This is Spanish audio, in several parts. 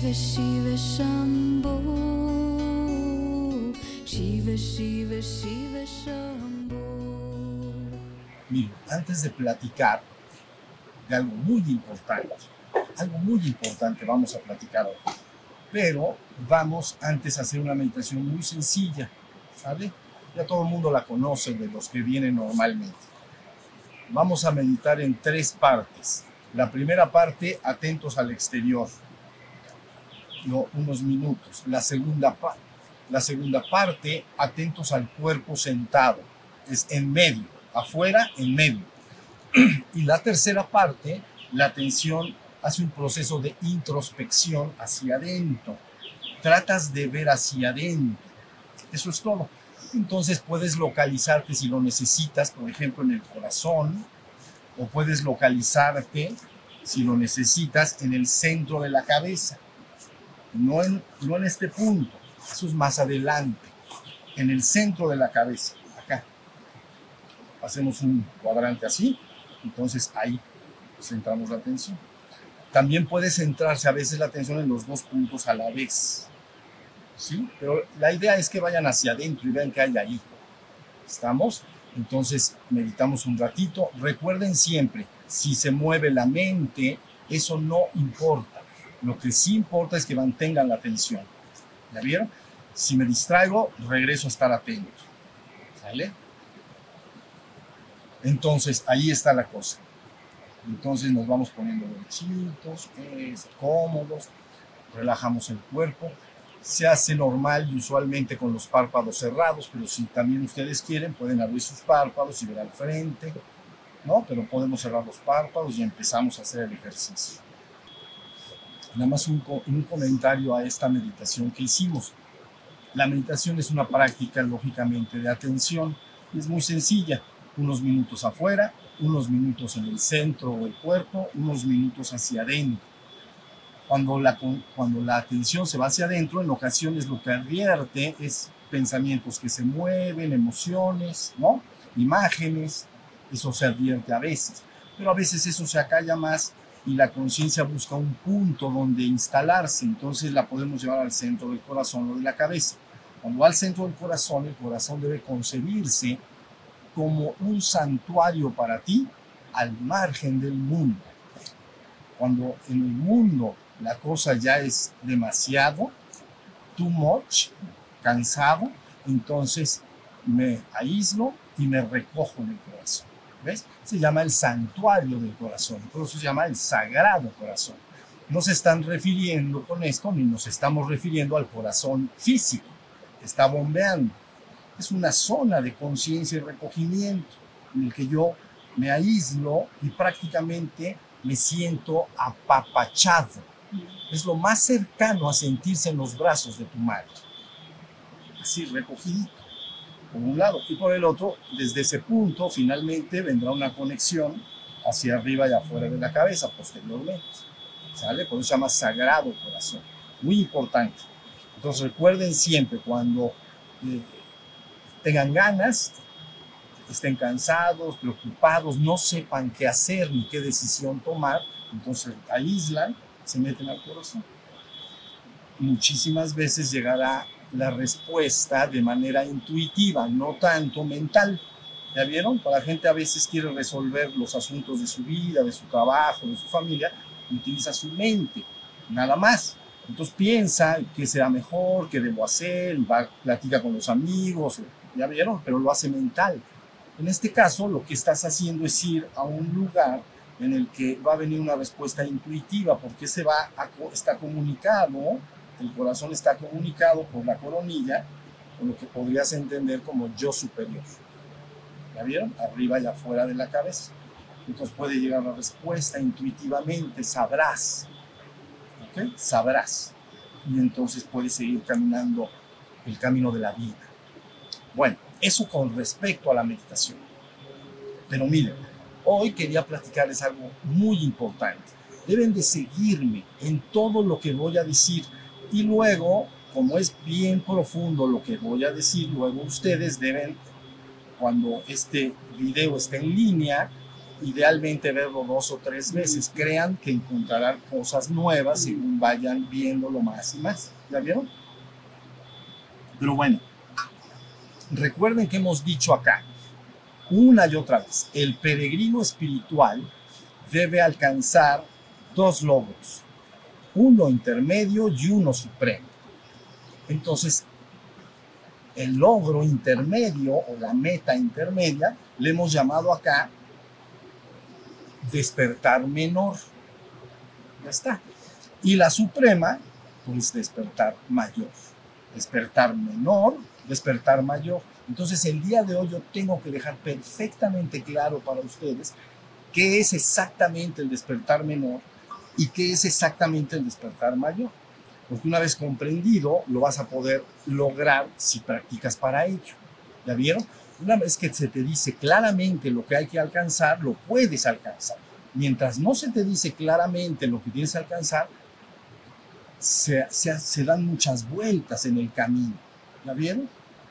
Shiva Shiva Shambho Shiva Shiva Shiva Shambho Miren, antes de platicar de algo muy importante, algo muy importante vamos a platicar hoy, pero vamos antes a hacer una meditación muy sencilla, ¿sale? Ya todo el mundo la conoce de los que vienen normalmente. Vamos a meditar en tres partes. La primera parte, atentos al exterior, no, unos minutos. La segunda, la segunda parte, atentos al cuerpo sentado, es en medio, afuera, en medio. Y la tercera parte, la atención hace un proceso de introspección hacia adentro. Tratas de ver hacia adentro. Eso es todo. Entonces puedes localizarte si lo necesitas, por ejemplo, en el corazón, o puedes localizarte si lo necesitas en el centro de la cabeza, no en, no en este punto, eso es más adelante, en el centro de la cabeza, acá. Hacemos un cuadrante así, entonces ahí centramos la atención. También puede centrarse a veces la atención en los dos puntos a la vez, ¿sí? Pero la idea es que vayan hacia adentro y vean qué hay ahí. ¿Estamos? Entonces meditamos un ratito. Recuerden siempre, si se mueve la mente, eso no importa. Lo que sí importa es que mantengan la atención. ¿Ya vieron? Si me distraigo, regreso a estar atento. ¿Sale? Entonces, ahí está la cosa. Entonces nos vamos poniendo derechitos, cómodos, relajamos el cuerpo. Se hace normal y usualmente con los párpados cerrados, pero si también ustedes quieren, pueden abrir sus párpados y ver al frente, ¿no? Pero podemos cerrar los párpados y empezamos a hacer el ejercicio. Nada más un, un comentario a esta meditación que hicimos. La meditación es una práctica, lógicamente, de atención. Es muy sencilla. Unos minutos afuera, unos minutos en el centro del cuerpo, unos minutos hacia adentro. Cuando la, cuando la atención se va hacia adentro, en ocasiones lo que advierte es pensamientos que se mueven, emociones, ¿no? Imágenes, eso se advierte a veces. Pero a veces eso se acalla más y la conciencia busca un punto donde instalarse, entonces la podemos llevar al centro del corazón o de la cabeza. Cuando va al centro del corazón, el corazón debe concebirse como un santuario para ti al margen del mundo. Cuando en el mundo la cosa ya es demasiado, too much, cansado, entonces me aíslo y me recojo en el corazón. ¿Ves? Se llama el santuario del corazón, por eso se llama el sagrado corazón. No se están refiriendo con esto, ni nos estamos refiriendo al corazón físico, que está bombeando. Es una zona de conciencia y recogimiento en el que yo me aíslo y prácticamente me siento apapachado. Es lo más cercano a sentirse en los brazos de tu madre. Así, recogidito por un lado y por el otro, desde ese punto finalmente vendrá una conexión hacia arriba y afuera de la cabeza posteriormente. ¿Sale? Por eso se llama sagrado corazón. Muy importante. Entonces recuerden siempre cuando eh, tengan ganas, estén cansados, preocupados, no sepan qué hacer ni qué decisión tomar, entonces aíslan, se meten al corazón. Muchísimas veces llegará la respuesta de manera intuitiva, no tanto mental. ¿Ya vieron? La gente a veces quiere resolver los asuntos de su vida, de su trabajo, de su familia, utiliza su mente, nada más. Entonces piensa qué será mejor, qué debo hacer, va, platica con los amigos, ¿ya vieron? Pero lo hace mental. En este caso, lo que estás haciendo es ir a un lugar en el que va a venir una respuesta intuitiva, porque se va está comunicado, el corazón está comunicado por la coronilla, con lo que podrías entender como yo superior. ¿Ya vieron? Arriba y afuera de la cabeza. Entonces puede llegar la respuesta intuitivamente, sabrás. ¿Ok? Sabrás. Y entonces puedes seguir caminando el camino de la vida. Bueno, eso con respecto a la meditación. Pero miren, hoy quería platicarles algo muy importante. Deben de seguirme en todo lo que voy a decir y luego, como es bien profundo lo que voy a decir, luego ustedes deben, cuando este video esté en línea, idealmente verlo dos o tres veces. Crean que encontrarán cosas nuevas según vayan viéndolo más y más. ¿Ya vieron? Pero bueno, recuerden que hemos dicho acá, una y otra vez, el peregrino espiritual debe alcanzar dos logros, uno intermedio y uno supremo. Entonces, el logro intermedio o la meta intermedia le hemos llamado acá despertar menor. Ya está. Y la suprema, pues despertar mayor. Despertar menor, despertar mayor. Entonces el día de hoy yo tengo que dejar perfectamente claro para ustedes qué es exactamente el despertar menor y qué es exactamente el despertar mayor. Porque una vez comprendido, lo vas a poder lograr si practicas para ello. ¿Ya vieron? Una vez que se te dice claramente lo que hay que alcanzar, lo puedes alcanzar. Mientras no se te dice claramente lo que tienes que alcanzar, se, dan muchas vueltas en el camino. ¿Ya vieron?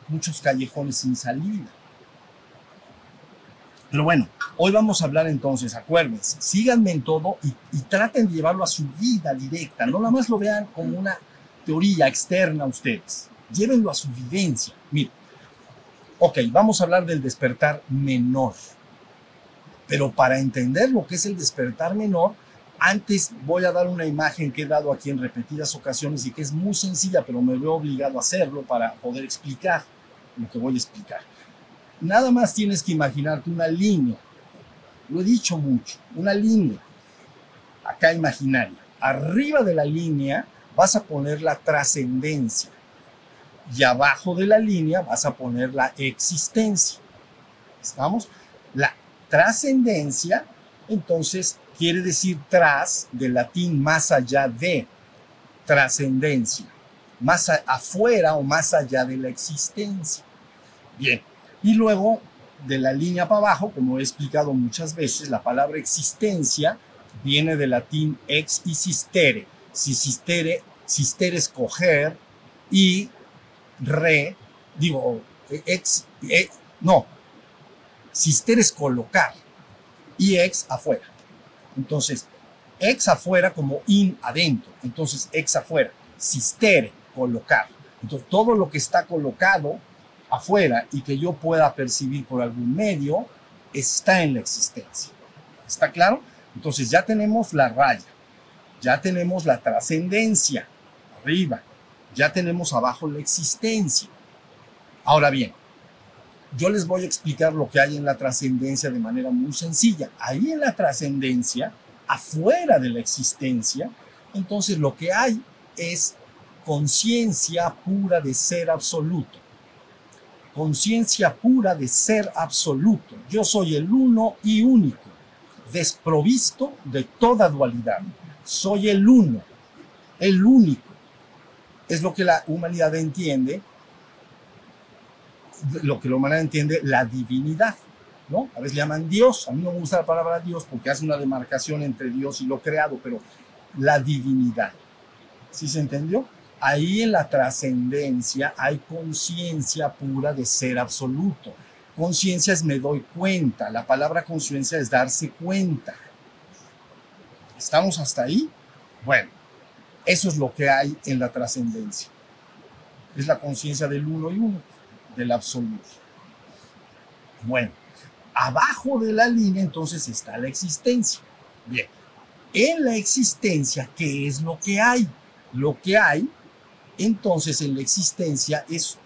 muchos callejones sin salida. Pero bueno, hoy vamos a hablar entonces, acuérdense, síganme en todo y, traten de llevarlo a su vida directa, no nada más lo vean como una teoría externa ustedes, llévenlo a su vivencia. Miren, ok, vamos a hablar del despertar menor, pero para entender lo que es el despertar menor, antes voy a dar una imagen que he dado aquí en repetidas ocasiones y que es muy sencilla, pero me veo obligado a hacerlo para poder explicar lo que voy a explicar. Nada más tienes que imaginarte una línea. Lo he dicho mucho, una línea. Acá imaginaria. Arriba de la línea vas a poner la trascendencia. Y abajo de la línea vas a poner la existencia. ¿Estamos? La trascendencia, entonces, quiere decir tras, del latín más allá de, trascendencia, más afuera o más allá de la existencia. Bien, y luego de la línea para abajo, como he explicado muchas veces, la palabra existencia viene del latín ex y sistere. Si sistere, sistere es coger y re, digo, ex, e, no, sistere es colocar y ex afuera. Entonces, ex afuera como in adentro. Entonces, ex afuera. Sistere, colocar. Entonces, todo lo que está colocado afuera y que yo pueda percibir por algún medio está en la existencia. ¿Está claro? Entonces ya tenemos la raya, ya tenemos la trascendencia arriba, ya tenemos abajo la existencia. Ahora bien, yo les voy a explicar lo que hay en la trascendencia de manera muy sencilla. Ahí en la trascendencia, afuera de la existencia, entonces lo que hay es conciencia pura de ser absoluto conciencia pura de ser absoluto. Yo soy el uno y único, desprovisto de toda dualidad. Soy el uno, el único. Es lo que la humanidad entiende, lo que la humanidad entiende, la divinidad. ¿no? A veces llaman Dios, a mí no me gusta la palabra Dios porque hace una demarcación entre Dios y lo creado, pero la divinidad. ¿Sí se entendió? Ahí en la trascendencia hay conciencia pura de ser absoluto. Conciencia es me doy cuenta. La palabra conciencia es darse cuenta. ¿Estamos hasta ahí? Bueno, eso es lo que hay en la trascendencia. Es la conciencia del uno y uno, del absoluto. Bueno, abajo de la línea entonces está la existencia. Bien, en la existencia, ¿qué es lo que hay? Lo que hay entonces en la existencia es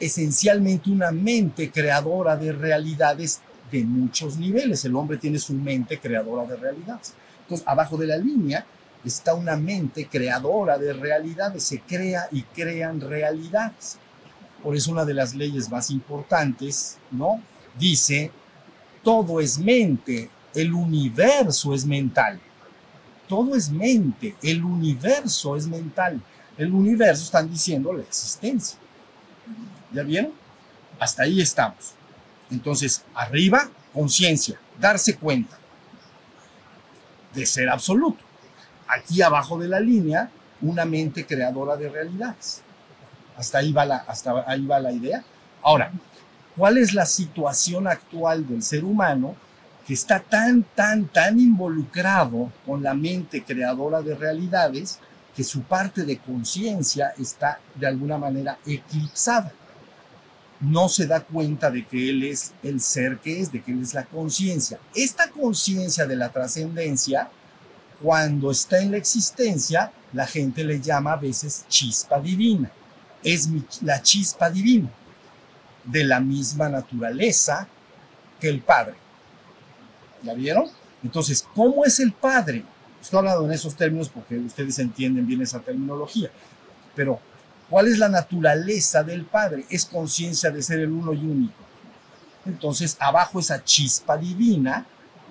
esencialmente una mente creadora de realidades de muchos niveles. El hombre tiene su mente creadora de realidades. Entonces, abajo de la línea está una mente creadora de realidades. Se crea y crean realidades. Por eso una de las leyes más importantes, ¿no? Dice, todo es mente, el universo es mental. Todo es mente, el universo es mental el universo están diciendo la existencia. ¿Ya vieron? Hasta ahí estamos. Entonces, arriba, conciencia, darse cuenta de ser absoluto. Aquí abajo de la línea, una mente creadora de realidades. Hasta ahí va la, hasta ahí va la idea. Ahora, ¿cuál es la situación actual del ser humano que está tan, tan, tan involucrado con la mente creadora de realidades que su parte de conciencia está de alguna manera eclipsada. No se da cuenta de que él es el ser que es, de que él es la conciencia. Esta conciencia de la trascendencia, cuando está en la existencia, la gente le llama a veces chispa divina. Es la chispa divina, de la misma naturaleza que el Padre. ¿Ya vieron? Entonces, ¿cómo es el Padre? Estoy hablando en esos términos porque ustedes entienden bien esa terminología. Pero, ¿cuál es la naturaleza del Padre? Es conciencia de ser el uno y único. Entonces, abajo esa chispa divina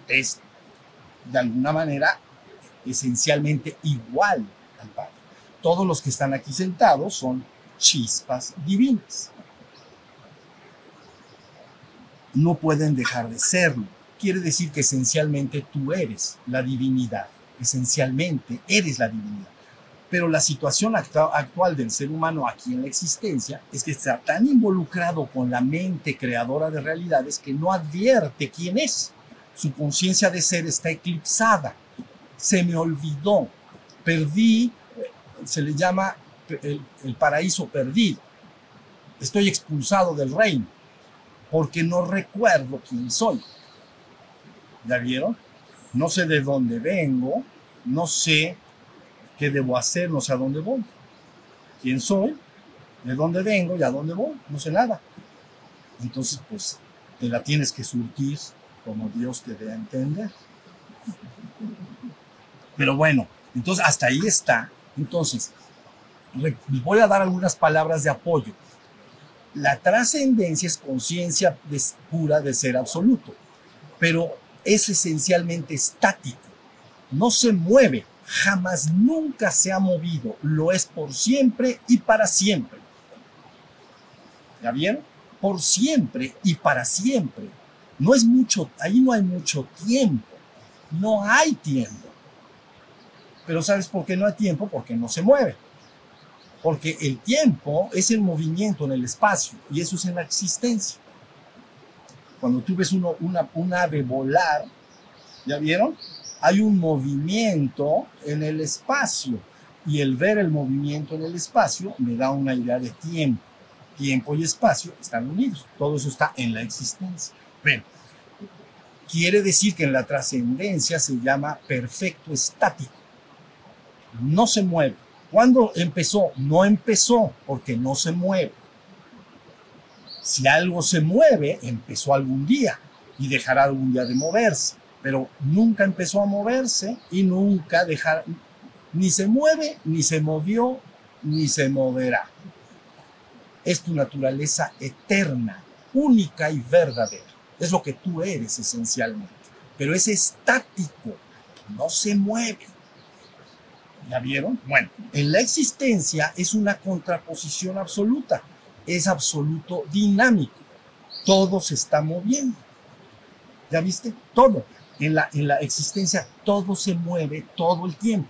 es, de alguna manera, esencialmente igual al Padre. Todos los que están aquí sentados son chispas divinas. No pueden dejar de serlo. Quiere decir que esencialmente tú eres la divinidad esencialmente eres la divinidad. Pero la situación actual del ser humano aquí en la existencia es que está tan involucrado con la mente creadora de realidades que no advierte quién es. Su conciencia de ser está eclipsada. Se me olvidó. Perdí, se le llama el, paraíso perdido. Estoy expulsado del reino porque no recuerdo quién soy. ¿Ya vieron? No sé de dónde vengo, no sé qué debo hacer, no sé a dónde voy. ¿Quién soy? ¿De dónde vengo y a dónde voy? No sé nada. Entonces, pues, te la tienes que surtir como Dios te dé a entender. Pero bueno, entonces hasta ahí está. Entonces, voy a dar algunas palabras de apoyo. La trascendencia es conciencia pura de ser absoluto, pero es esencialmente estático, no se mueve, jamás nunca se ha movido, lo es por siempre y para siempre. ¿Ya vieron? Por siempre y para siempre. No es mucho, ahí no hay mucho tiempo, no hay tiempo. Pero ¿sabes por qué no hay tiempo? Porque no se mueve. Porque el tiempo es el movimiento en el espacio y eso es en la existencia. Cuando tú ves una, un ave volar, ¿ya vieron? Hay un movimiento en el espacio y el ver el movimiento en el espacio me da una idea de tiempo. Tiempo y espacio están unidos. Todo eso está en la existencia. Pero quiere decir que en la trascendencia se llama perfecto estático. No se mueve. ¿Cuándo empezó? No empezó porque no se mueve. Si algo se mueve, empezó algún día y dejará algún día de moverse, pero nunca empezó a moverse y nunca dejará, ni se mueve, ni se movió, ni se moverá. Es tu naturaleza eterna, única y verdadera. Es lo que tú eres esencialmente, pero es estático, no se mueve. ¿Ya vieron? Bueno, en la existencia es una contraposición absoluta es absoluto dinámico. Todo se está moviendo. ¿Ya viste? Todo. En la, en la existencia todo se mueve todo el tiempo.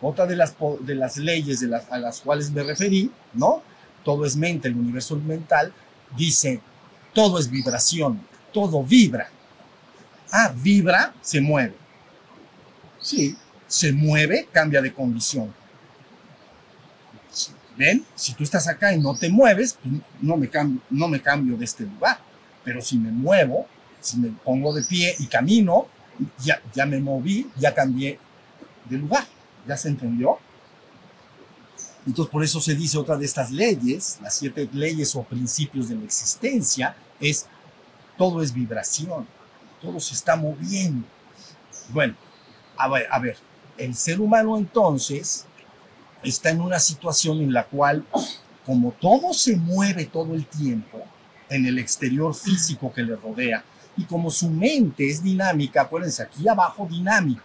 Otra de las, de las leyes de las, a las cuales me referí, ¿no? Todo es mente, el universo mental, dice, todo es vibración, todo vibra. Ah, vibra, se mueve. Sí, se mueve, cambia de condición. ¿Ven? Si tú estás acá y no te mueves, pues no, me cambio, no me cambio de este lugar. Pero si me muevo, si me pongo de pie y camino, ya, ya me moví, ya cambié de lugar. ¿Ya se entendió? Entonces, por eso se dice otra de estas leyes, las siete leyes o principios de la existencia, es todo es vibración, todo se está moviendo. Bueno, a ver, a ver, el ser humano entonces está en una situación en la cual, como todo se mueve todo el tiempo en el exterior físico que le rodea, y como su mente es dinámica, acuérdense, aquí abajo dinámico,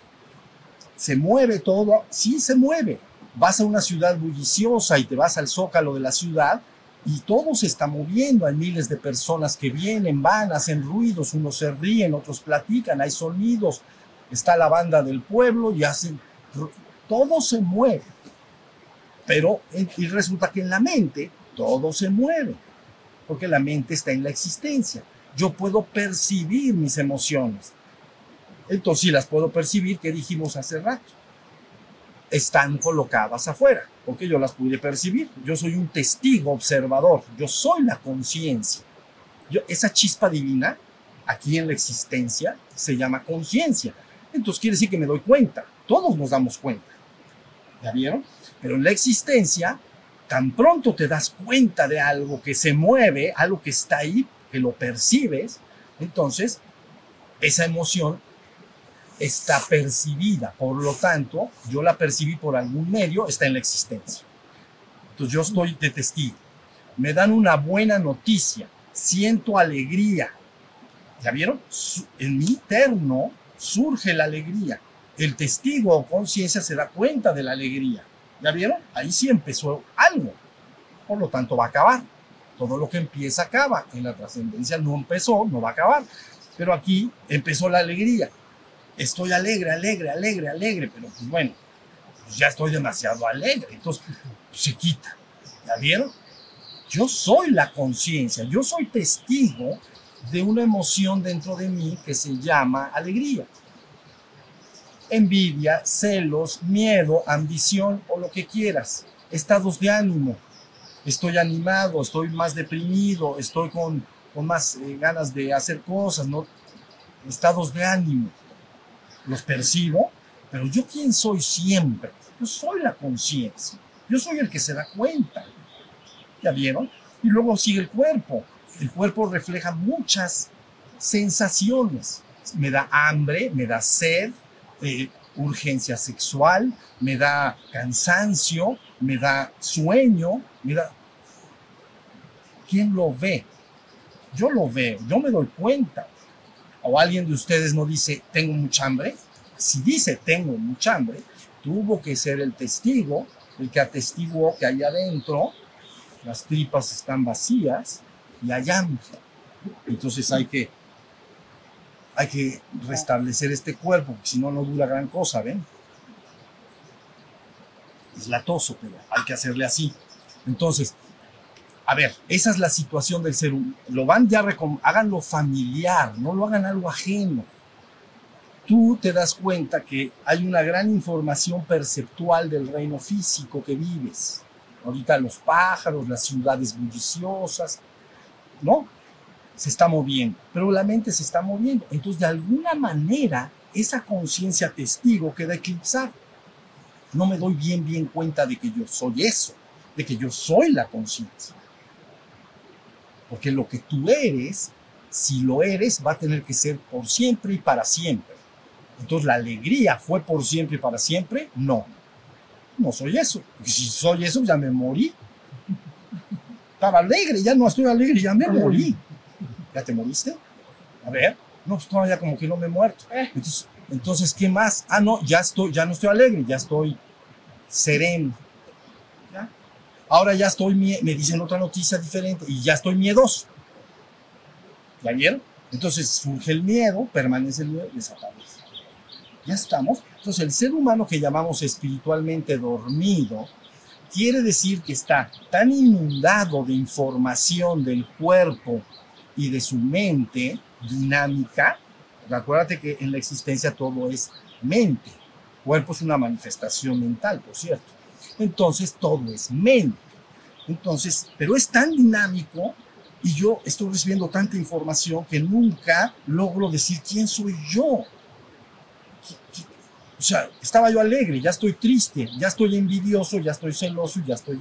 se mueve todo, sí se mueve. Vas a una ciudad bulliciosa y te vas al zócalo de la ciudad y todo se está moviendo. Hay miles de personas que vienen, van, hacen ruidos, unos se ríen, otros platican, hay sonidos. Está la banda del pueblo y hacen... Todo se mueve. Pero y resulta que en la mente todo se mueve, porque la mente está en la existencia. Yo puedo percibir mis emociones. Entonces sí las puedo percibir, que dijimos hace rato. Están colocadas afuera, porque yo las pude percibir. Yo soy un testigo observador, yo soy la conciencia. Esa chispa divina, aquí en la existencia, se llama conciencia. Entonces quiere decir que me doy cuenta. Todos nos damos cuenta. ¿Ya vieron? Pero en la existencia, tan pronto te das cuenta de algo que se mueve, algo que está ahí, que lo percibes, entonces esa emoción está percibida. Por lo tanto, yo la percibí por algún medio, está en la existencia. Entonces yo estoy de testigo. Me dan una buena noticia, siento alegría. ¿Ya vieron? En mi interno surge la alegría. El testigo o conciencia se da cuenta de la alegría. ¿Ya vieron? Ahí sí empezó algo. Por lo tanto, va a acabar. Todo lo que empieza acaba. En la trascendencia no empezó, no va a acabar. Pero aquí empezó la alegría. Estoy alegre, alegre, alegre, alegre, pero pues bueno, pues ya estoy demasiado alegre. Entonces, pues se quita. ¿Ya vieron? Yo soy la conciencia, yo soy testigo de una emoción dentro de mí que se llama alegría. Envidia, celos, miedo, ambición o lo que quieras. Estados de ánimo. Estoy animado, estoy más deprimido, estoy con, con más eh, ganas de hacer cosas, ¿no? Estados de ánimo. Los percibo, pero yo quién soy siempre. Yo soy la conciencia. Yo soy el que se da cuenta. ¿Ya vieron? Y luego sigue el cuerpo el cuerpo refleja muchas sensaciones. Me da hambre, me da sed, eh, urgencia sexual, me da cansancio, me da sueño, me da... ¿Quién lo ve? Yo lo veo, yo me doy cuenta. O alguien de ustedes no dice, tengo mucha hambre. Si dice, tengo mucha hambre, tuvo que ser el testigo, el que atestiguó que ahí adentro las tripas están vacías y allá. Entonces hay que, hay que restablecer este cuerpo, porque si no, no dura gran cosa, ¿ven? Es latoso, pero hay que hacerle así. Entonces, a ver, esa es la situación del ser humano. Lo van ya, háganlo familiar, no lo hagan algo ajeno. Tú te das cuenta que hay una gran información perceptual del reino físico que vives. Ahorita los pájaros, las ciudades bulliciosas, ¿no? Se está moviendo, pero la mente se está moviendo. Entonces, de alguna manera, esa conciencia testigo queda eclipsada. No me doy bien, bien cuenta de que yo soy eso, de que yo soy la conciencia. Porque lo que tú eres, si lo eres, va a tener que ser por siempre y para siempre. Entonces, ¿la alegría fue por siempre y para siempre? No. No soy eso. Porque si soy eso, ya me morí estaba alegre, ya no estoy alegre, ya me morí. ¿Ya te moriste? A ver, no, pues todavía como que no me he muerto. Eh. Entonces, entonces, ¿qué más? Ah, no, ya estoy, ya no estoy alegre, ya estoy sereno. ¿Ya? Ahora ya estoy, me dicen otra noticia diferente y ya estoy miedoso. ¿Ya vieron? Entonces surge el miedo, permanece el miedo, desaparece. Ya estamos. Entonces el ser humano que llamamos espiritualmente dormido, quiere decir que está tan inundado de información del cuerpo y de su mente dinámica. Acuérdate que en la existencia todo es mente. Cuerpo es una manifestación mental, por cierto. Entonces todo es mente. Entonces, pero es tan dinámico y yo estoy recibiendo tanta información que nunca logro decir quién soy yo. O sea, estaba yo alegre, ya estoy triste, ya estoy envidioso, ya estoy celoso, ya estoy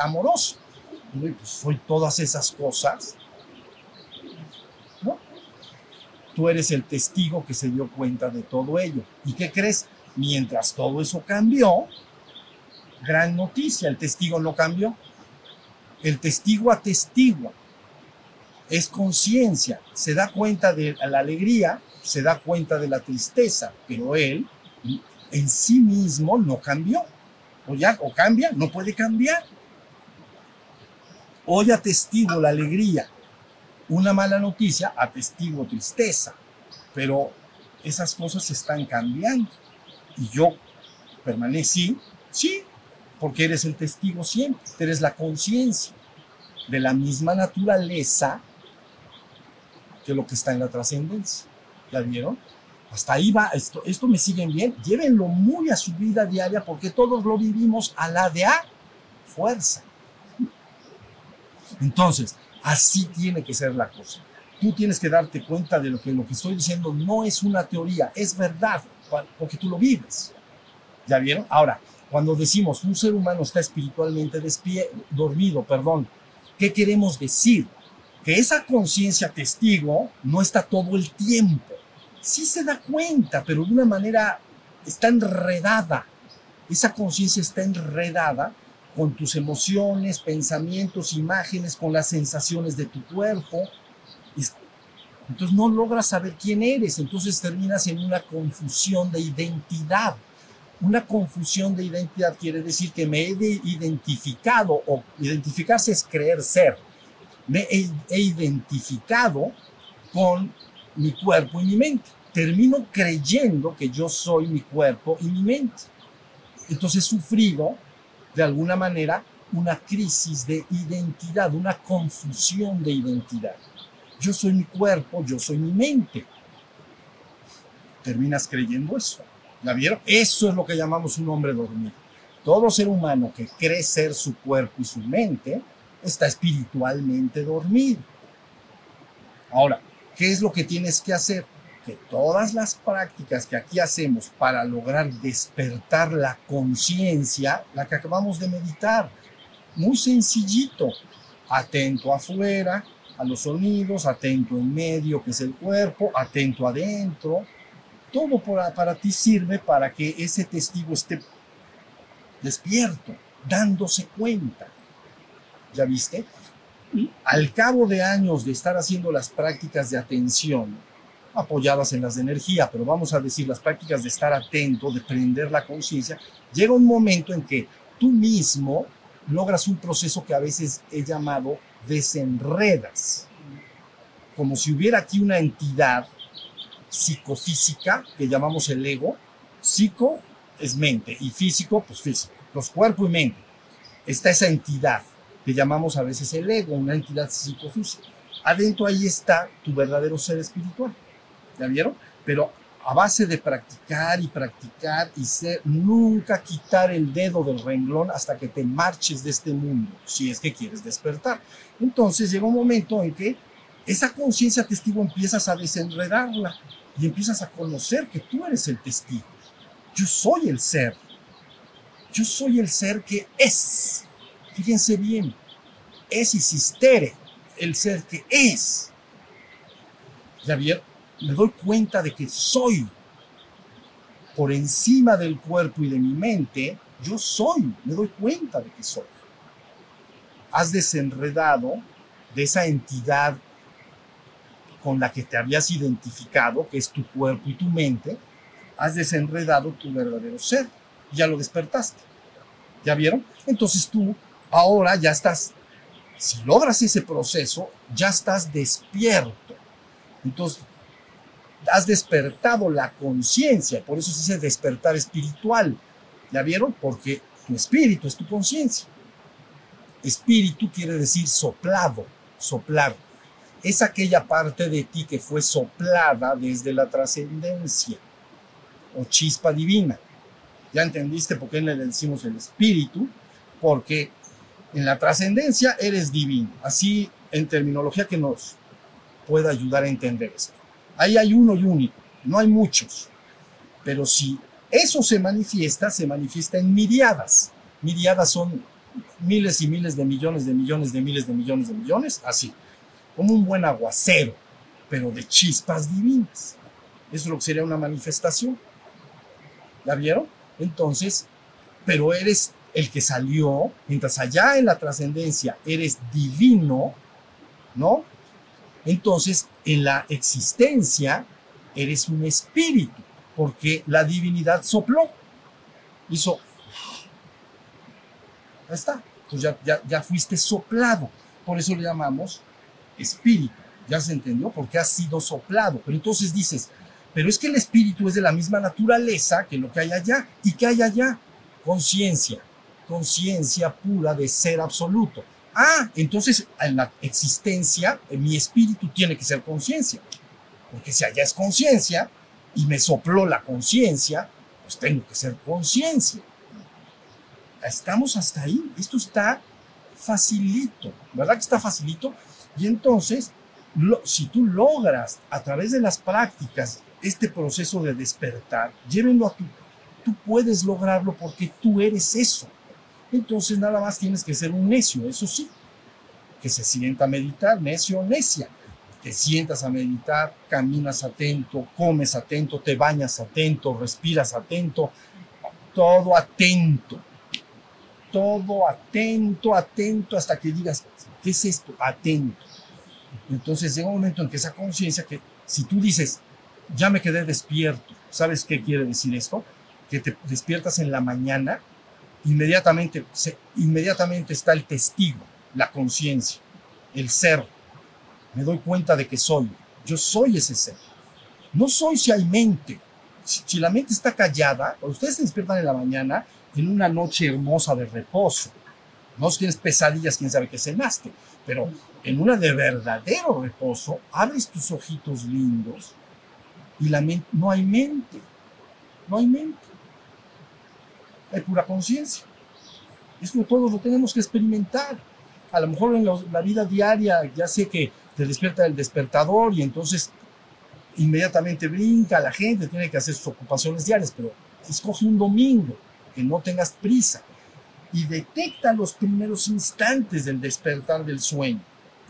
amoroso. Pues soy todas esas cosas. ¿no? Tú eres el testigo que se dio cuenta de todo ello. ¿Y qué crees? Mientras todo eso cambió, gran noticia, el testigo no cambió. El testigo atestigua. Es conciencia, se da cuenta de la alegría, se da cuenta de la tristeza, pero él en sí mismo no cambió. O ya, o cambia, no puede cambiar. Hoy atestigo la alegría. Una mala noticia, atestigo tristeza. Pero esas cosas están cambiando. Y yo permanecí, sí, porque eres el testigo siempre, eres la conciencia de la misma naturaleza que lo que está en la trascendencia. ¿Ya vieron? Hasta ahí va, esto, esto me siguen bien. Llévenlo muy a su vida diaria porque todos lo vivimos a la de a fuerza. Entonces, así tiene que ser la cosa. Tú tienes que darte cuenta de lo que lo que estoy diciendo no es una teoría, es verdad, porque tú lo vives. ¿Ya vieron? Ahora, cuando decimos un ser humano está espiritualmente dormido, perdón, ¿qué queremos decir? Que esa conciencia testigo no está todo el tiempo. Sí se da cuenta, pero de una manera está enredada. Esa conciencia está enredada con tus emociones, pensamientos, imágenes, con las sensaciones de tu cuerpo. Entonces no logras saber quién eres, entonces terminas en una confusión de identidad. Una confusión de identidad quiere decir que me he identificado, o identificarse es creer ser. Me he, identificado con mi cuerpo y mi mente. Termino creyendo que yo soy mi cuerpo y mi mente. Entonces he sufrido de alguna manera una crisis de identidad, una confusión de identidad. Yo soy mi cuerpo, yo soy mi mente. Terminas creyendo eso. ¿La vieron? Eso es lo que llamamos un hombre dormido. Todo ser humano que cree ser su cuerpo y su mente está espiritualmente dormido. Ahora, ¿qué es lo que tienes que hacer? Que todas las prácticas que aquí hacemos para lograr despertar la conciencia, la que acabamos de meditar, muy sencillito, atento afuera, a los sonidos, atento en medio, que es el cuerpo, atento adentro, todo para, para ti sirve para que ese testigo esté despierto, dándose cuenta. ¿Ya viste? Al cabo de años de estar haciendo las prácticas de atención, apoyadas en las de energía, pero vamos a decir las prácticas de estar atento, de prender la conciencia, llega un momento en que tú mismo logras un proceso que a veces he llamado desenredas, como si hubiera aquí una entidad psicofísica que llamamos el ego, psico es mente y físico, pues físico, los cuerpo y mente. Está esa entidad que llamamos a veces el ego, una entidad psicofísica. Adentro ahí está tu verdadero ser espiritual. ¿Ya vieron? Pero a base de practicar y practicar y ser, nunca quitar el dedo del renglón hasta que te marches de este mundo, si es que quieres despertar. Entonces llega un momento en que esa conciencia testigo empiezas a desenredarla y empiezas a conocer que tú eres el testigo. Yo soy el ser. Yo soy el ser que es. Fíjense bien, es existere, el ser que es. ¿Ya vieron? Me doy cuenta de que soy por encima del cuerpo y de mi mente, yo soy, me doy cuenta de que soy. Has desenredado de esa entidad con la que te habías identificado, que es tu cuerpo y tu mente, has desenredado tu verdadero ser. Ya lo despertaste. ¿Ya vieron? Entonces tú ahora ya estás, si logras ese proceso, ya estás despierto. Entonces has despertado la conciencia, por eso se dice despertar espiritual. ¿Ya vieron? Porque tu espíritu es tu conciencia. Espíritu quiere decir soplado, soplar. Es aquella parte de ti que fue soplada desde la trascendencia o chispa divina. ¿Ya entendiste por qué le decimos el espíritu? Porque en la trascendencia eres divino. Así en terminología que nos pueda ayudar a entender esto. Ahí hay uno y único, no hay muchos. Pero si eso se manifiesta, se manifiesta en miriadas. Miriadas son miles y miles de millones de millones de miles de millones de millones, así, como un buen aguacero, pero de chispas divinas. Eso es lo que sería una manifestación. ¿La vieron? Entonces, pero eres el que salió, mientras allá en la trascendencia eres divino, ¿no? Entonces, en la existencia eres un espíritu, porque la divinidad sopló, hizo, ya está, entonces ya, ya, fuiste soplado, por eso le llamamos espíritu, ya se entendió, porque ha sido soplado, pero entonces dices, pero es que el espíritu es de la misma naturaleza que lo que hay allá, y que hay allá, conciencia, conciencia pura de ser absoluto. Ah, entonces en la existencia, en mi espíritu tiene que ser conciencia. Porque si allá es conciencia y me sopló la conciencia, pues tengo que ser conciencia. Estamos hasta ahí. Esto está facilito, ¿verdad que está facilito? Y entonces, si tú logras a través de las prácticas este proceso de despertar, llévenlo a tu, tú puedes lograrlo porque tú eres eso. Entonces nada más tienes que ser un necio, eso sí, que se sienta a meditar, necio o necia. Te sientas a meditar, caminas atento, comes atento, te bañas atento, respiras atento, todo atento todo atento, atento, hasta que digas, ¿qué es esto? Atento. Entonces llega un momento en que esa conciencia que si tú dices, ya me quedé despierto, ¿sabes qué quiere decir esto? Que te despiertas en la mañana, inmediatamente, inmediatamente está el testigo, la conciencia, el ser. Me doy cuenta de que soy, yo soy ese ser. No soy si hay mente. Si, la mente está callada, ustedes se despiertan en la mañana, en una noche hermosa de reposo. No tienes pesadillas, quién sabe qué cenaste, pero en una de verdadero reposo, abres tus ojitos lindos y la mente, no hay mente, no hay mente, hay pura conciencia. Es como todos lo tenemos que experimentar. A lo mejor en la vida diaria ya sé que te despierta el despertador y entonces inmediatamente brinca la gente, tiene que hacer sus ocupaciones diarias, pero escoge un domingo que no tengas prisa y detecta los primeros instantes del despertar del sueño.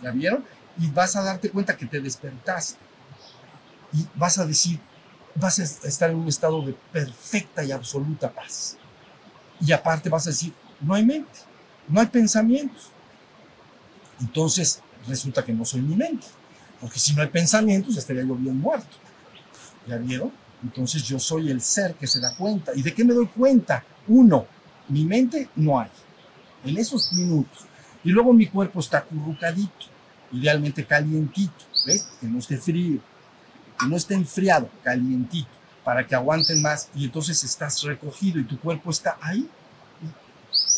¿Ya vieron? Y vas a darte cuenta que te despertaste. Y vas a decir, vas a estar en un estado de perfecta y absoluta paz. Y aparte vas a decir, no hay mente, no hay pensamientos. Entonces resulta que no soy mi mente. Porque si no hay pensamientos, estaría yo bien muerto. ¿Ya vieron? Entonces yo soy el ser que se da cuenta. ¿Y de qué me doy cuenta? Uno, mi mente no hay. En esos minutos. Y luego mi cuerpo está acurrucadito, idealmente calientito, ¿ves? Que no esté frío, que no esté enfriado, calientito, para que aguanten más. Y entonces estás recogido y tu cuerpo está ahí.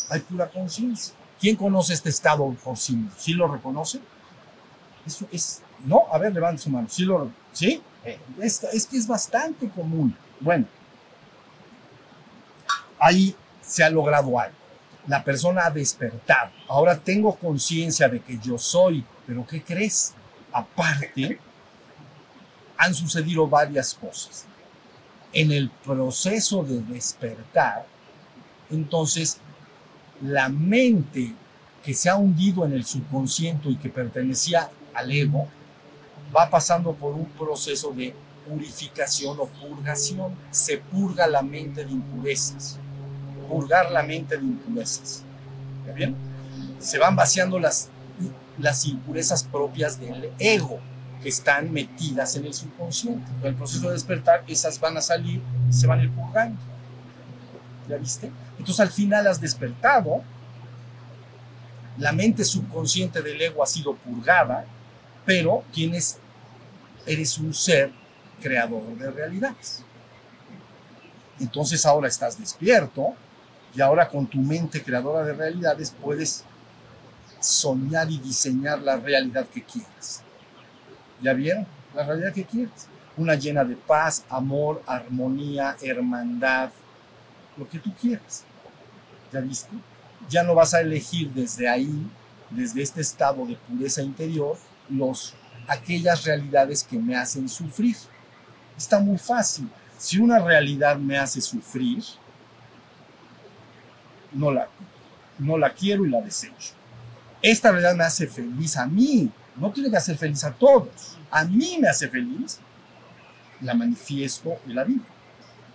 Hay pura conciencia. ¿Quién conoce este estado por sí mismo? ¿Sí lo reconoce? Eso es, no, a ver, levante su mano. ¿Sí lo, sí? Es, es que es bastante común. Bueno, ahí se ha logrado algo. La persona ha despertado. Ahora tengo conciencia de que yo soy, pero ¿qué crees? Aparte, han sucedido varias cosas. En el proceso de despertar, entonces, la mente que se ha hundido en el subconsciente y que pertenecía al ego, va pasando por un proceso de purificación o purgación. Se purga la mente de impurezas. Purgar la mente de impurezas. ¿Está bien? Se van vaciando las, las impurezas propias del ego que están metidas en el subconsciente. En el proceso de despertar, esas van a salir y se van a ir purgando. ¿Ya viste? Entonces al final has despertado, la mente subconsciente del ego ha sido purgada, pero tienes, eres un ser creador de realidades. Entonces ahora estás despierto y ahora con tu mente creadora de realidades puedes soñar y diseñar la realidad que quieras. ¿Ya vieron? La realidad que quieres. Una llena de paz, amor, armonía, hermandad, lo que tú quieras. ¿Ya viste? Ya no vas a elegir desde ahí, desde este estado de pureza interior, los, aquellas realidades que me hacen sufrir. Está muy fácil. Si una realidad me hace sufrir, no la, no la quiero y la desecho. Esta realidad me hace feliz a mí, no tiene que hacer feliz a todos. A mí me hace feliz, la manifiesto y la vivo.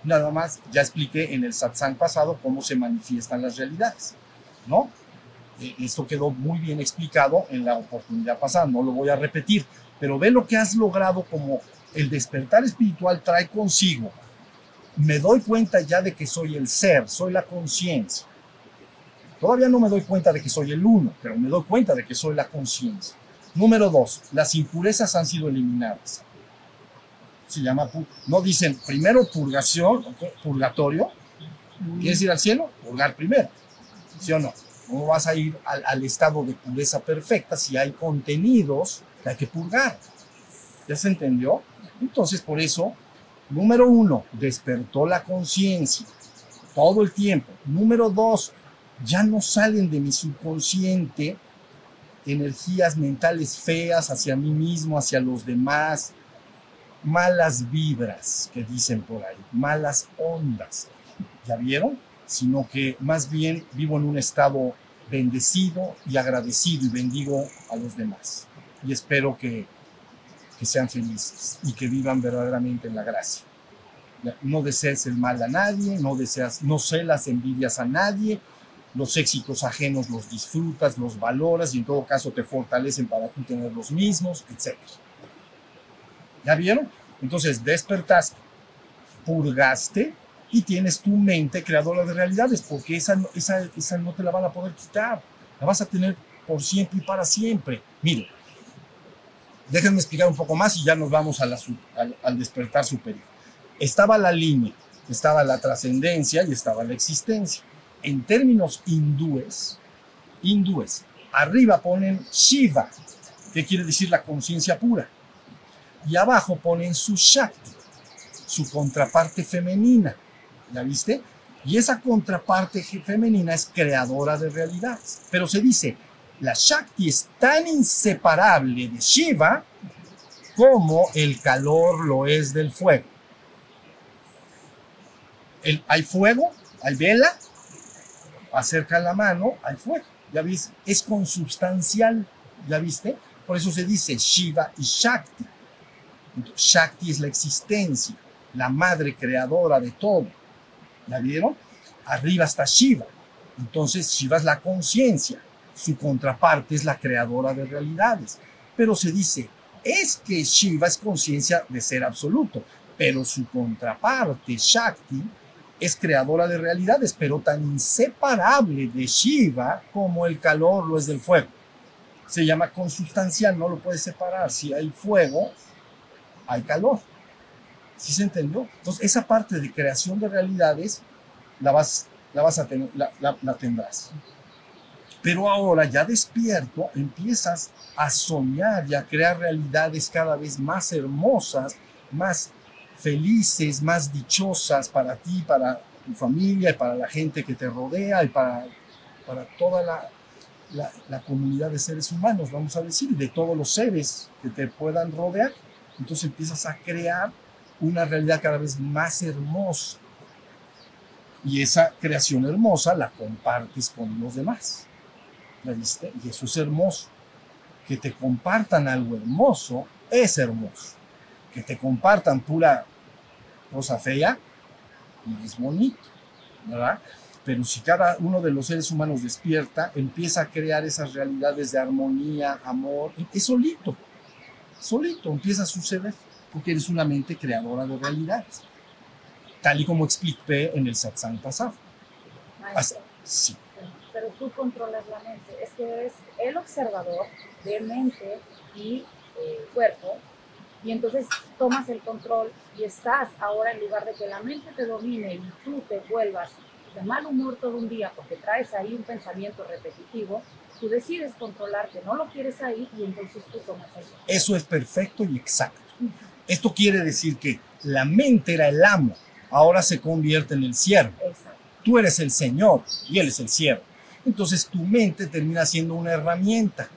Nada más, ya expliqué en el satsang pasado cómo se manifiestan las realidades, ¿no? Eh, esto quedó muy bien explicado en la oportunidad pasada, no lo voy a repetir, pero ve lo que has logrado como el despertar espiritual trae consigo. Me doy cuenta ya de que soy el ser, soy la conciencia. Todavía no me doy cuenta de que soy el uno, pero me doy cuenta de que soy la conciencia. Número dos, las impurezas han sido eliminadas. Se llama, no dicen primero purgación, purgatorio. ¿Quieres ir al cielo? Purgar primero. ¿Sí o no? ¿Cómo vas a ir al, al estado de pureza perfecta si hay contenidos que hay que purgar? ¿Ya se entendió? Entonces, por eso, número uno, despertó la conciencia todo el tiempo. Número dos, ya no salen de mi subconsciente energías mentales feas hacia mí mismo, hacia los demás, malas vibras que dicen por ahí, malas ondas. ¿Ya vieron? Sino que más bien vivo en un estado bendecido y agradecido y bendigo a los demás. Y espero que, que sean felices y que vivan verdaderamente en la gracia. No desees el mal a nadie, no deseas, no celas envidias a nadie, los éxitos ajenos los disfrutas, los valoras y en todo caso te fortalecen para tú tener los mismos, etc. ¿Ya vieron? Entonces despertaste, purgaste y tienes tu mente creadora de realidades, porque esa, esa, esa no te la van a poder quitar, la vas a tener por siempre y para siempre. Mire, déjenme explicar un poco más y ya nos vamos a la, al, al despertar superior. Estaba la línea, estaba la trascendencia y estaba la existencia. En términos hindúes, hindúes, arriba ponen Shiva, que quiere decir la conciencia pura, y abajo ponen su Shakti, su contraparte femenina, ¿ya viste? Y esa contraparte femenina es creadora de realidades. Pero se dice, la Shakti es tan inseparable de Shiva como el calor lo es del fuego. El, hay fuego, hay vela, acerca la mano, hay fuego. ¿Ya viste? Es consubstancial, ¿ya viste? Por eso se dice Shiva y Shakti. Shakti es la existencia, la madre creadora de todo. ¿Ya vieron? Arriba está Shiva. Entonces Shiva es la conciencia. Su contraparte es la creadora de realidades. Pero se dice, es que Shiva es conciencia de ser absoluto. Pero su contraparte, Shakti, es creadora de realidades, pero tan inseparable de Shiva como el calor lo es del fuego. Se llama consubstancial, no lo puedes separar. Si hay fuego, hay calor. ¿Sí se entendió? Entonces, esa parte de creación de realidades la vas, la vas a tener, la, la tendrás. Pero ahora, ya despierto, empiezas a soñar y a crear realidades cada vez más hermosas, más felices, más dichosas para ti, para tu familia y para la gente que te rodea y para, para toda la, la, comunidad de seres humanos, vamos a decir, de todos los seres que te puedan rodear. Entonces empiezas a crear una realidad cada vez más hermosa. Y esa creación hermosa la compartes con los demás. ¿La? Y eso es hermoso. Que te compartan algo hermoso es hermoso. Que te compartan pura cosa fea, no es bonito, ¿verdad? Pero si cada uno de los seres humanos despierta, empieza a crear esas realidades de armonía, amor, es solito, solito empieza a suceder, porque eres una mente creadora de realidades, tal y como expliqué en el satsang pasado. Hasta, sí. Pero tú controlas la mente, es que eres el observador de mente y eh, cuerpo y entonces tomas el control y estás ahora en lugar de que la mente te domine y tú te vuelvas de mal humor todo un día porque traes ahí un pensamiento repetitivo, tú decides controlar que no lo quieres ahí y entonces tú tomas eso. Eso es perfecto y exacto. Esto quiere decir que la mente era el amo, ahora se convierte en el siervo. Exacto. Tú eres el Señor y Él es el siervo. Entonces tu mente termina siendo una herramienta.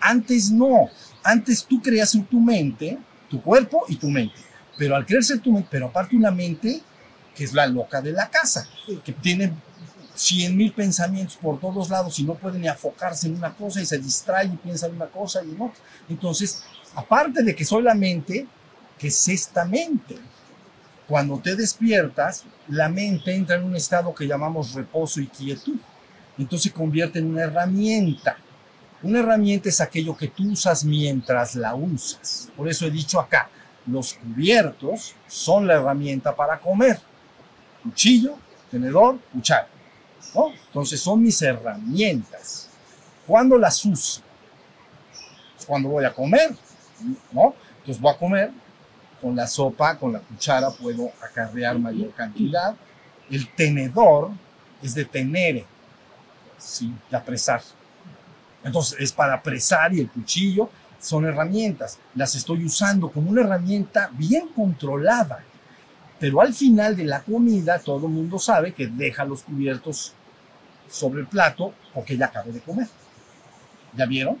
Antes no. Antes tú creas en tu mente tu cuerpo y tu mente. Pero al creerse tu mente, pero aparte una mente que es la loca de la casa, que tiene cien mil pensamientos por todos lados y no puede ni enfocarse en una cosa y se distrae y piensa en una cosa y en otra. Entonces, aparte de que soy la mente, que es esta mente. Cuando te despiertas, la mente entra en un estado que llamamos reposo y quietud. Entonces se convierte en una herramienta una herramienta es aquello que tú usas mientras la usas. Por eso he dicho acá, los cubiertos son la herramienta para comer. Cuchillo, tenedor, cuchara. ¿no? Entonces son mis herramientas. ¿Cuándo las uso? Cuando voy a comer, ¿no? Entonces voy a comer con la sopa, con la cuchara puedo acarrear mayor cantidad. El tenedor es de tener, ¿sí? de apresar. Entonces es para presar y el cuchillo son herramientas. Las estoy usando como una herramienta bien controlada. Pero al final de la comida, todo el mundo sabe que deja los cubiertos sobre el plato porque ya acabé de comer. ¿Ya vieron?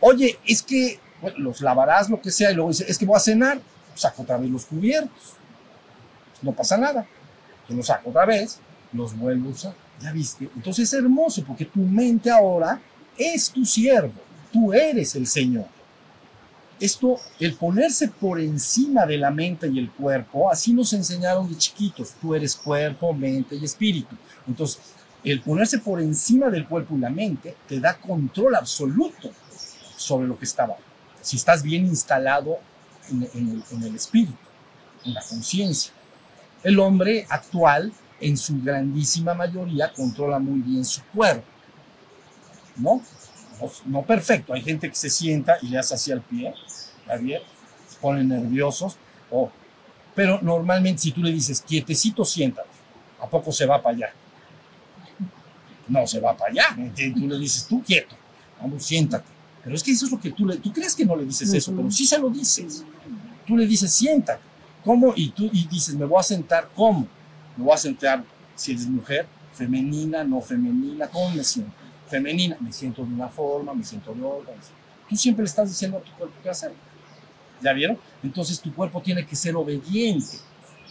Oye, es que los lavarás, lo que sea, y luego dice, es que voy a cenar, saco otra vez los cubiertos. No pasa nada. Yo los saco otra vez, los vuelvo a usar. ¿Ya viste? Entonces es hermoso porque tu mente ahora es tu siervo. Tú eres el Señor. Esto, el ponerse por encima de la mente y el cuerpo, así nos enseñaron de chiquitos. Tú eres cuerpo, mente y espíritu. Entonces, el ponerse por encima del cuerpo y la mente te da control absoluto sobre lo que estaba. Si estás bien instalado en, en el espíritu, en la conciencia. El hombre actual, en su grandísima mayoría, controla muy bien su cuerpo. ¿No? No perfecto. Hay gente que se sienta y le hace así al pie, bien? Se ponen nerviosos. O, pero normalmente si tú le dices, quietecito, siéntate. ¿A poco se va para allá? No se va para allá. Tú le dices, tú quieto. Vamos, siéntate. Pero es que eso es lo que tú le... Tú crees que no le dices eso, pero sí se lo dices. Tú le dices, siéntate. ¿Cómo? Y tú y dices, me voy a sentar, ¿cómo? Me voy a sentar, si eres mujer, femenina, no femenina, ¿cómo me siento? Femenina, me siento de una forma, me siento de otra. Tú siempre le estás diciendo a tu cuerpo qué hacer. ¿Ya vieron? Entonces tu cuerpo tiene que ser obediente.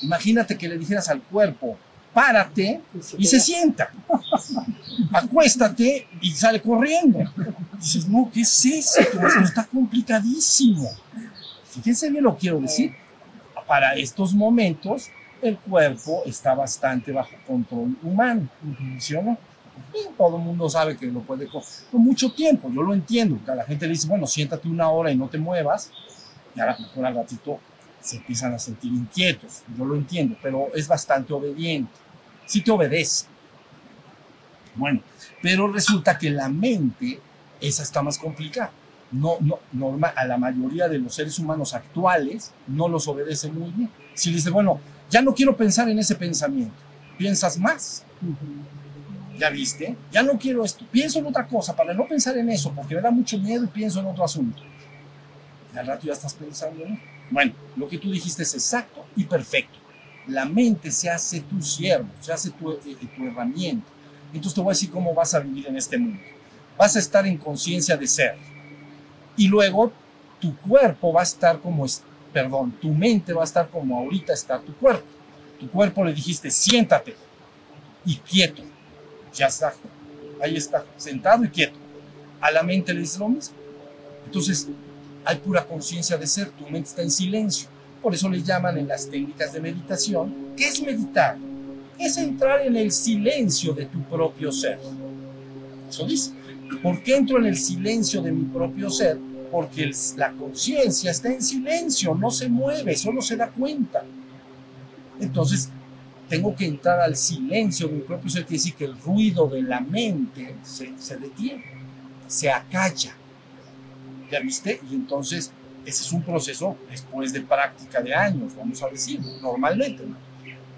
Imagínate que le dijeras al cuerpo, párate y se sienta. Acuéstate y sale corriendo. Dices, no, ¿qué es eso? Esto está complicadísimo. Fíjense bien lo quiero decir. Para estos momentos, el cuerpo está bastante bajo control humano. ¿Sí o no? Todo el mundo sabe que lo puede con mucho tiempo, yo lo entiendo. Que a la gente le dice, bueno, siéntate una hora y no te muevas, y a lo mejor al ratito se empiezan a sentir inquietos. Yo lo entiendo, pero es bastante obediente. Sí te obedece. Bueno, pero resulta que la mente, esa está más complicada. No, no, normal, a la mayoría de los seres humanos actuales no los obedece muy bien. Si dice, bueno, ya no quiero pensar en ese pensamiento, piensas más. ¿Ya viste? Ya no quiero esto. Pienso en otra cosa para no pensar en eso, porque me da mucho miedo y pienso en otro asunto. Y al rato ya estás pensando en Bueno, lo que tú dijiste es exacto y perfecto. La mente se hace tu siervo, se hace tu, eh, eh, tu herramienta. Entonces te voy a decir cómo vas a vivir en este mundo. Vas a estar en conciencia de ser. Y luego tu cuerpo va a estar como, perdón, tu mente va a estar como ahorita está tu cuerpo. Tu cuerpo le dijiste, siéntate y quieto ya está, ahí está, sentado y quieto. A la mente le dice lo mismo. Entonces, hay pura conciencia de ser, tu mente está en silencio. Por eso le llaman en las técnicas de meditación, ¿qué es meditar? Es entrar en el silencio de tu propio ser. Eso dice. ¿Por qué entro en el silencio de mi propio ser? Porque la conciencia está en silencio, no se mueve, solo se da cuenta. Entonces, tengo que entrar al silencio mi propio ser, quiere decir que el ruido de la mente se, detiene, se acalla. ¿Ya viste? Y entonces ese es un proceso después de práctica de años, vamos a decir, normalmente.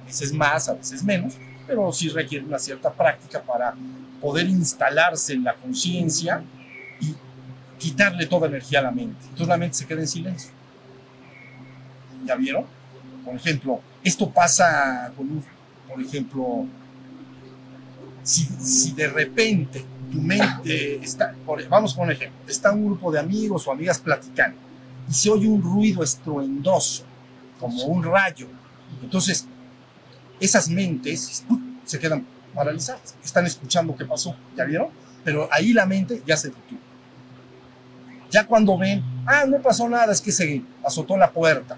A veces más, a veces menos, pero sí requiere una cierta práctica para poder instalarse en la conciencia y quitarle toda energía a la mente. Entonces la mente se queda en silencio. ¿Ya vieron? Por ejemplo, esto pasa con por ejemplo, si, de repente tu mente está, vamos con un ejemplo, está un grupo de amigos o amigas platicando y se oye un ruido estruendoso, como un rayo. Entonces, esas mentes se quedan paralizadas, están escuchando qué pasó, ¿ya vieron? Pero ahí la mente ya se detuvo. Ya cuando ven, ah, no pasó nada, es que se azotó la puerta.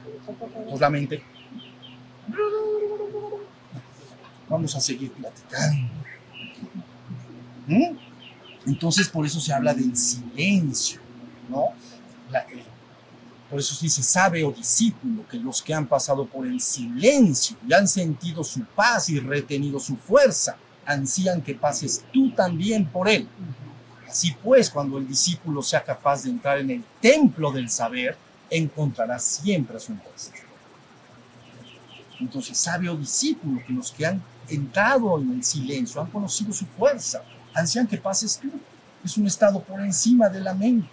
Pues la mente Vamos a seguir platicando. ¿Mm? Entonces, por eso se habla del silencio, ¿no? Eh, por eso se dice sabe o discípulo que los que han pasado por el silencio y han sentido su paz y retenido su fuerza, ansían que pases tú también por él. Así pues, cuando el discípulo sea capaz de entrar en el templo del saber, encontrará siempre a su maestro. Entonces, sabio discípulo, que los que han entrado en el silencio han conocido su fuerza, ansían que pases tú. Es un estado por encima de la mente.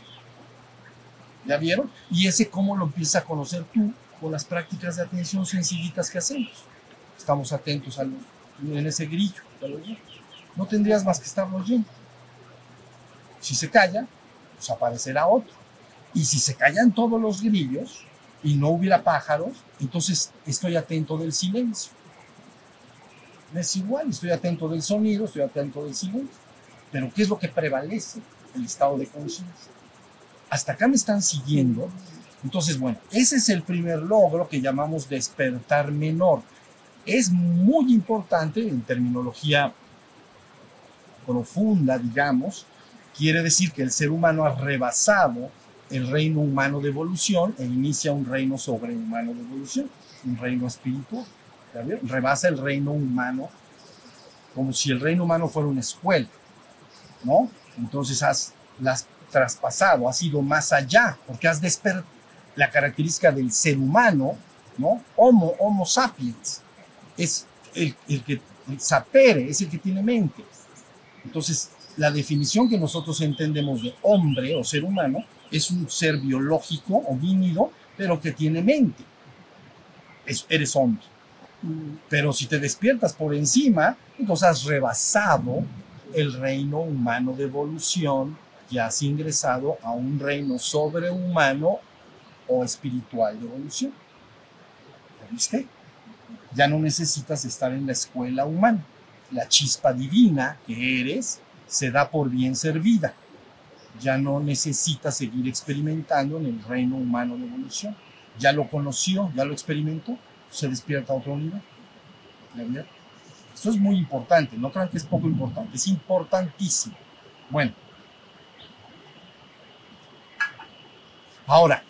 ¿Ya vieron? Y ese cómo lo empiezas a conocer tú con las prácticas de atención sencillitas que hacemos. Estamos atentos a lo- en ese grillo. No tendrías más que estarlo oyendo. Si se calla, pues aparecerá otro. Y si se callan todos los grillos y no hubiera pájaros, entonces estoy atento del silencio. Es igual, estoy atento del sonido, estoy atento del silencio. Pero ¿qué es lo que prevalece? El estado de conciencia. Hasta acá me están siguiendo. Entonces, bueno, ese es el primer logro que llamamos despertar menor. Es muy importante en terminología profunda, digamos, quiere decir que el ser humano ha rebasado el reino humano de evolución e inicia un reino sobrehumano de evolución, un reino espiritual. Rebasa el reino humano como si el reino humano fuera una escuela, ¿no? Entonces has las traspasado, has ido más allá, porque has despertado la característica del ser humano, ¿no? Homo, homo sapiens, es el, el que el sapere, es el que tiene mente. Entonces, la definición que nosotros entendemos de hombre o ser humano es un ser biológico, homínido, pero que tiene mente. Es- eres hombre. Pero si te despiertas por encima, entonces has rebasado el reino humano de evolución y has ingresado a un reino sobrehumano o espiritual de evolución. ¿Ya viste? Ya no necesitas estar en la escuela humana. La chispa divina que eres se da por bien servida. Ya no necesitas seguir experimentando en el reino humano de evolución. Ya lo conoció, ya lo experimentó, se despierta a otro nivel. Esto es muy importante, no crean que es poco importante, es importantísimo. Bueno. Ahora,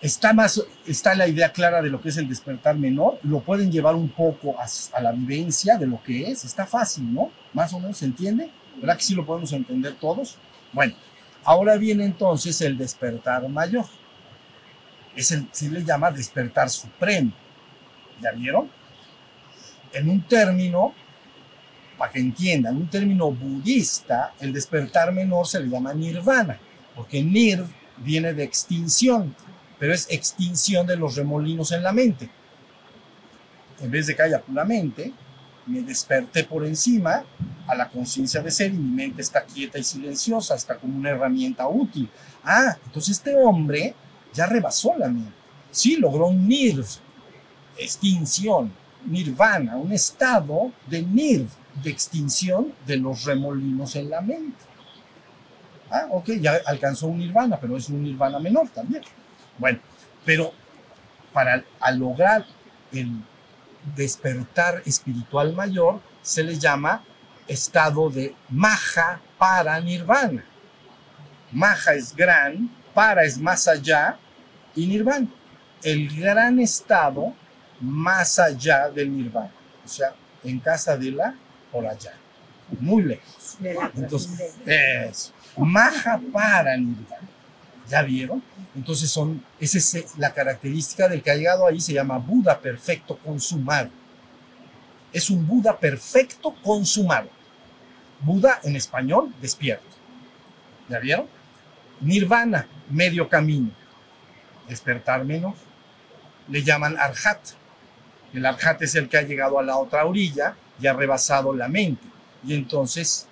está, más, está la idea clara de lo que es el despertar menor, lo pueden llevar un poco a, a la vivencia de lo que es, está fácil, ¿no? Más o menos se entiende, ¿verdad que sí lo podemos entender todos? Bueno, ahora viene entonces el despertar mayor. Es el, se le llama despertar supremo. ¿Ya vieron? En un término, para que entiendan, un término budista, el despertar menor se le llama nirvana, porque nir viene de extinción, pero es extinción de los remolinos en la mente. En vez de que haya me desperté por encima a la conciencia de ser y mi mente está quieta y silenciosa, está como una herramienta útil. Ah, entonces este hombre ya rebasó la mente. Sí, logró un nirv, extinción, nirvana, un estado de nirv, de extinción de los remolinos en la mente. Ah, ok, ya alcanzó un nirvana, pero es un nirvana menor también. Bueno, pero para lograr el despertar espiritual mayor se le llama estado de maha para nirvana. Maha es gran, para es más allá y nirvana. El gran estado más allá del nirvana. O sea, en casa de la por allá. Muy lejos. Entonces, es maha para nirvana. ¿Ya vieron? Entonces son, esa es la característica del que ha llegado ahí, se llama Buda perfecto consumado. Es un Buda perfecto consumado. Buda en español, despierto. ¿Ya vieron? Nirvana, medio camino. Despertar menos. Le llaman Arhat. El Arhat es el que ha llegado a la otra orilla y ha rebasado la mente. Y entonces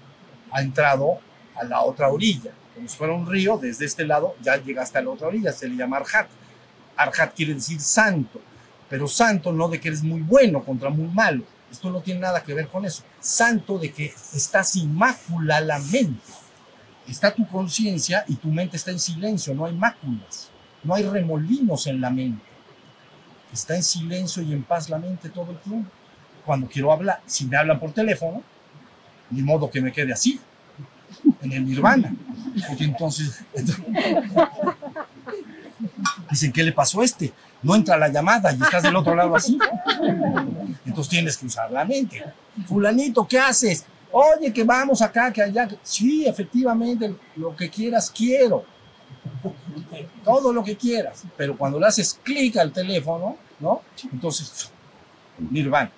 ha entrado a la otra orilla. Como si fuera un río, desde este lado ya llega hasta la otra orilla, se le llama Arhat. Arhat quiere decir santo, pero santo no de que eres muy bueno contra muy malo. Esto no tiene nada que ver con eso. Santo de que estás inmácula la mente. Está tu conciencia y tu mente está en silencio, no hay máculas, no hay remolinos en la mente. Está en silencio y en paz la mente todo el tiempo. Cuando quiero hablar, si me hablan por teléfono, ni modo que me quede así, en el nirvana. Porque entonces, dicen, ¿qué le pasó a este? No entra la llamada y estás del otro lado así. Entonces tienes que usar la mente. Fulanito, ¿qué haces? Oye, que vamos acá, que allá. Sí, efectivamente, lo que quieras, quiero. Todo lo que quieras. Pero cuando le haces clic al teléfono, ¿no? Entonces, nirvana.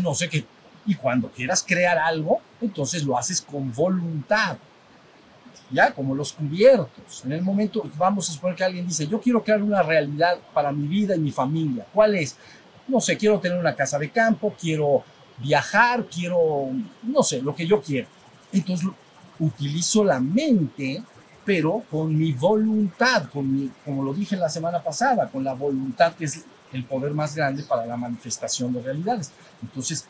No ser que y cuando quieras crear algo, entonces lo haces con voluntad. ya como los cubiertos. En el momento, vamos a suponer que alguien dice, yo quiero crear una realidad para mi vida y mi familia. ¿Cuál es? No sé, quiero tener una casa de campo, quiero viajar, quiero, no sé, lo que yo quiero. Entonces utilizo la mente, pero con mi voluntad, con mi, como lo dije la semana pasada, con la voluntad que es el poder más grande para la manifestación de realidades. Entonces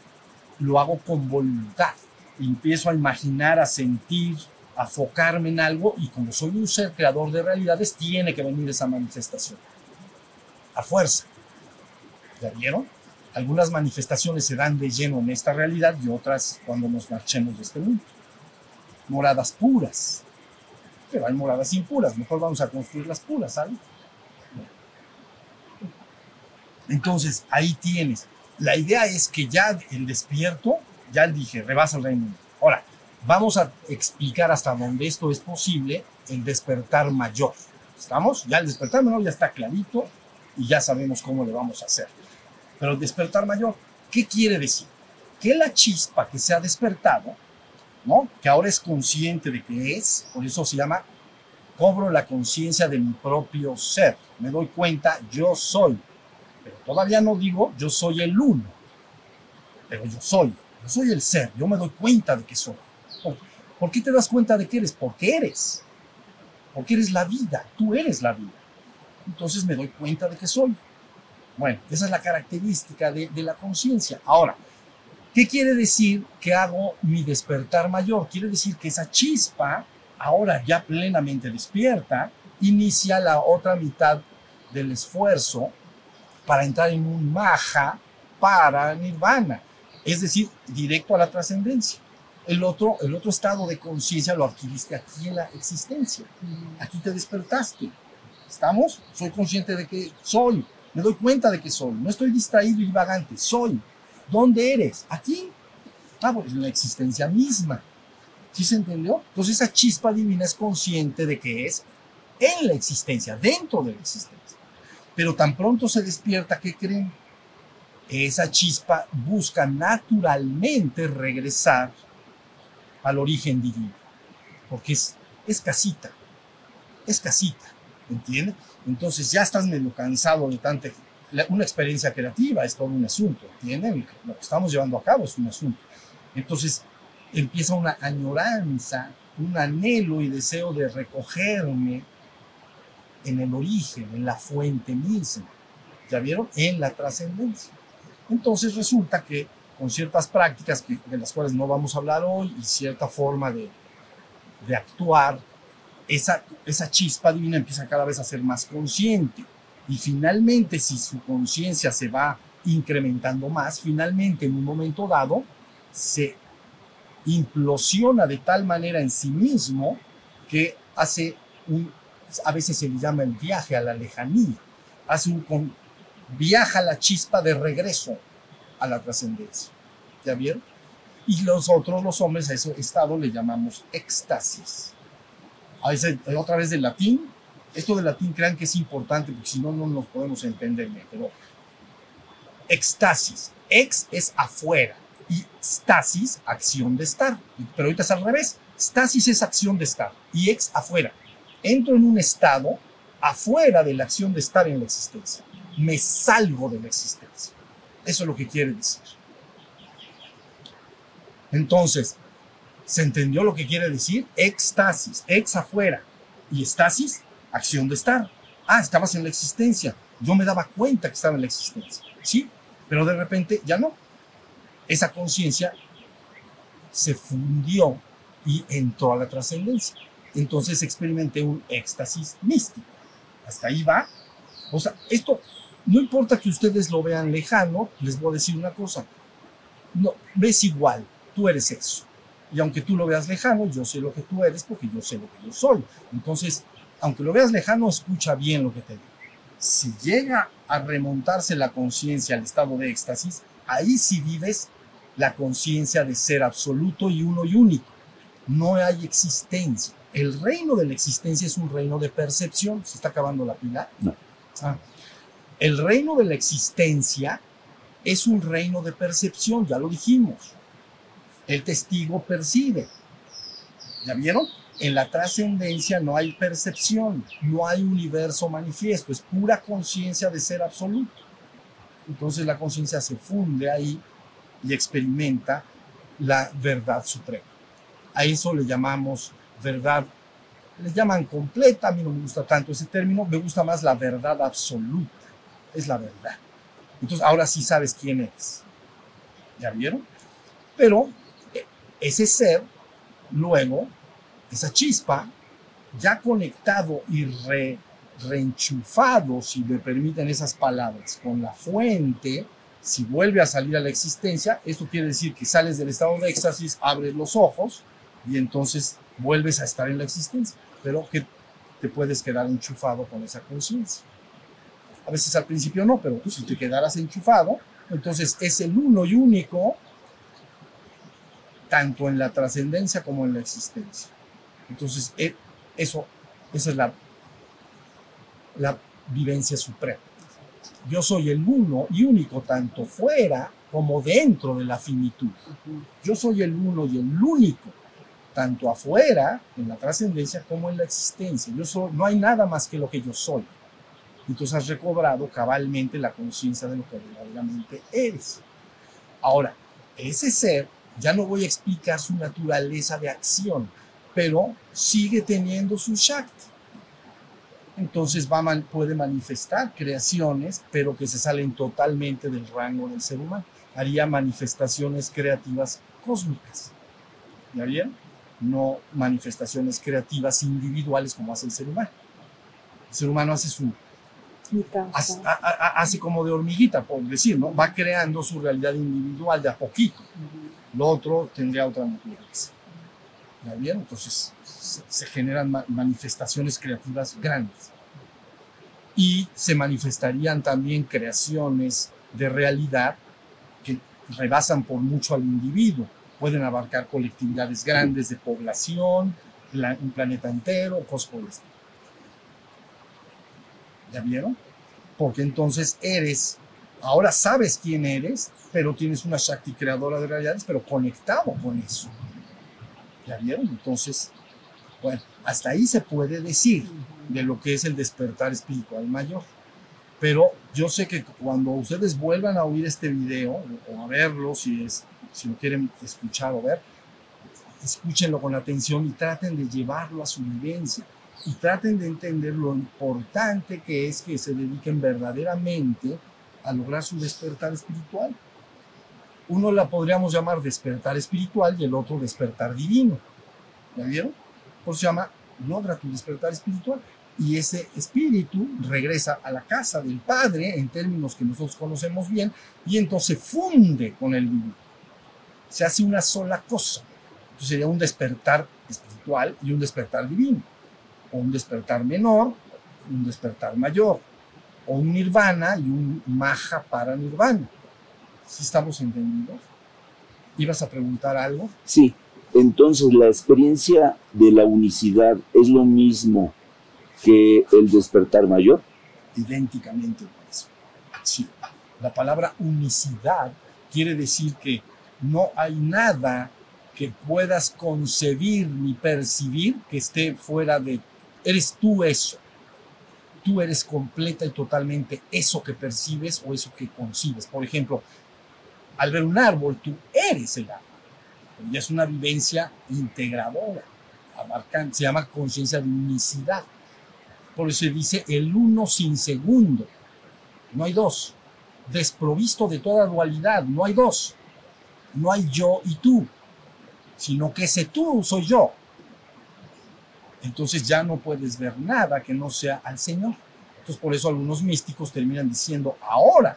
lo hago con voluntad. Empiezo a imaginar, a sentir, a focarme en algo y como soy un ser creador de realidades, tiene que venir esa manifestación. A fuerza. ¿Ya vieron? Algunas manifestaciones se dan de lleno en esta realidad y otras cuando nos marchemos de este mundo. Moradas puras. Pero hay moradas impuras. Mejor vamos a construir las puras, ¿sabes? Entonces, ahí tienes. La idea es que ya el despierto, ya dije, rebasa el reino. Ahora, vamos a explicar hasta dónde esto es posible, el despertar mayor. ¿Estamos? Ya el despertar menor ya está clarito y ya sabemos cómo le vamos a hacer. Pero el despertar mayor, ¿qué quiere decir? Que la chispa que se ha despertado, ¿no? Que ahora es consciente de que es, por eso se llama cobro la conciencia de mi propio ser. Me doy cuenta, yo soy. Pero todavía no digo, yo soy el uno. Pero yo soy, soy el ser, yo me doy cuenta de que soy. ¿Por, ¿Por qué te das cuenta de que eres? Porque eres. Porque eres la vida, tú eres la vida. Entonces me doy cuenta de que soy. Bueno, esa es la característica de, de la conciencia. Ahora, ¿qué quiere decir que hago mi despertar mayor? Quiere decir que esa chispa, ahora ya plenamente despierta, inicia la otra mitad del esfuerzo para entrar en un maja para nirvana, es decir, directo a la trascendencia. El otro, el otro estado de conciencia lo adquiriste aquí en la existencia. Aquí te despertaste. ¿Estamos? Soy consciente de que soy. Me doy cuenta de que soy. No estoy distraído y divagante. Soy. ¿Dónde eres? Aquí. Ah, pues en la existencia misma. ¿Sí se entendió? Entonces esa chispa divina es consciente de que es en la existencia, dentro de la existencia. Pero tan pronto se despierta, ¿qué creen? Esa chispa busca naturalmente regresar al origen divino. Porque es, casita. Es casita. ¿Entiendes? Entonces ya estás medio cansado de tanta una experiencia creativa es todo un asunto, ¿entienden? Lo que estamos llevando a cabo es un asunto. Entonces empieza una añoranza, un anhelo y deseo de recogerme en el origen, en la fuente misma. ¿Ya vieron? En la trascendencia. Entonces resulta que con ciertas prácticas que, de las cuales no vamos a hablar hoy y cierta forma de, de actuar, esa, esa chispa divina empieza cada vez a ser más consciente. Y finalmente, si su conciencia se va incrementando más, finalmente en un momento dado se implosiona de tal manera en sí mismo que hace un, a veces se le llama el viaje a la lejanía, hace un, viaja la chispa de regreso a la trascendencia. ¿Ya vieron? Y nosotros los hombres a ese estado le llamamos éxtasis. A veces, otra vez del latín, esto del latín crean que es importante porque si no, no nos podemos entender bien, pero éxtasis, ex es afuera y stasis, acción de estar. Pero ahorita es al revés, stasis es acción de estar y ex afuera. Entro en un estado afuera de la acción de estar en la existencia. Me salgo de la existencia. Eso es lo que quiere decir. Entonces, ¿se entendió lo que quiere decir? Éxtasis, ex afuera y estasis, acción de estar. Ah, estabas en la existencia. Yo me daba cuenta que estaba en la existencia. Sí, pero de repente ya no. Esa conciencia se fundió y entró a la trascendencia. Entonces experimenté un éxtasis místico. Hasta ahí va. O sea, esto no importa que ustedes lo vean lejano, les voy a decir una cosa. No, ves igual, tú eres eso. Y aunque tú lo veas lejano, yo sé lo que tú eres porque yo sé lo que yo soy. Entonces, aunque lo veas lejano, escucha bien lo que te digo. Si llega a remontarse la conciencia al estado de éxtasis, ahí sí vives la conciencia de ser absoluto y uno y único. No hay existencia. El reino de la existencia es un reino de percepción. ¿Se está acabando la pila? No. Ah. El reino de la existencia es un reino de percepción, ya lo dijimos. El testigo percibe. ¿Ya vieron? En la trascendencia no hay percepción, no hay universo manifiesto, es pura conciencia de ser absoluto. Entonces la conciencia se funde ahí y experimenta la verdad suprema. A eso le llamamos verdad, le llaman completa, a mí no me gusta tanto ese término, me gusta más la verdad absoluta, es la verdad. Entonces ahora sí sabes quién eres. ¿Ya vieron? Pero eh, ese ser, luego, esa chispa, ya conectado y re, reenchufado, si me permiten esas palabras, con la fuente, si vuelve a salir a la existencia, esto quiere decir que sales del estado de éxtasis, abres los ojos y entonces vuelves a estar en la existencia, pero que te puedes quedar enchufado con esa conciencia. A veces al principio no, pero si te quedaras enchufado, entonces es el uno y único, tanto en la trascendencia como en la existencia. Entonces, e, eso, esa es la, la vivencia suprema. Yo soy el uno y único, tanto fuera como dentro de la finitud. Yo soy el uno y el único, tanto afuera, en la trascendencia, como en la existencia. Yo soy, no hay nada más que lo que yo soy. Entonces has recobrado cabalmente la conciencia de lo que verdaderamente eres. Ahora, ese ser, ya no voy a explicar su naturaleza de acción, pero sigue teniendo su Shakti. Entonces va, puede manifestar creaciones, pero que se salen totalmente del rango del ser humano. Haría manifestaciones creativas cósmicas. ¿Ya vieron? No manifestaciones creativas individuales como hace el ser humano. El ser humano hace su Hace, hace, como de hormiguita, por decir, ¿no? Va creando su realidad individual de a poquito. Lo otro tendría otra naturaleza. ¿Ya bien? Entonces se, generan manifestaciones creativas grandes. Y se manifestarían también creaciones de realidad que rebasan por mucho al individuo. Pueden abarcar colectividades grandes de población, un planeta entero, cosas por. ¿Ya vieron? Porque entonces eres, ahora sabes quién eres, pero tienes una Shakti creadora de realidades, pero conectado con eso. ¿Ya vieron? Entonces, bueno, hasta ahí se puede decir de lo que es el despertar espiritual mayor. Pero yo sé que cuando ustedes vuelvan a oír este video o a verlo, si, es, si lo quieren escuchar o ver, escúchenlo con atención y traten de llevarlo a su vivencia y traten de entender lo importante que es que se dediquen verdaderamente a lograr su despertar espiritual. Uno la podríamos llamar despertar espiritual y el otro despertar divino. ¿Ya vieron? Por se llama logra tu despertar espiritual. Y ese espíritu regresa a la casa del Padre en términos que nosotros conocemos bien y entonces funde con el divino. Se hace una sola cosa. Entonces sería un despertar espiritual y un despertar divino o un despertar menor, un despertar mayor, o un nirvana y un maha para nirvana. ¿Sí estamos entendidos? ¿Ibas a preguntar algo? Sí, entonces la experiencia de la unicidad es lo mismo que el despertar mayor. Idénticamente eso. Sí, la palabra unicidad quiere decir que no hay nada que puedas concebir ni percibir que esté fuera de Eres tú eso. Tú eres completa y totalmente eso que percibes o eso que concibes. Por ejemplo, al ver un árbol, tú eres el árbol. Ya es una vivencia integradora. se llama conciencia de unicidad. Por eso se dice el uno sin segundo. No hay dos. Desprovisto de toda dualidad. No hay dos. No hay yo y tú. Sino que ese tú soy yo entonces ya no puedes ver nada que no sea al Señor. Entonces por eso algunos místicos terminan diciendo, ahora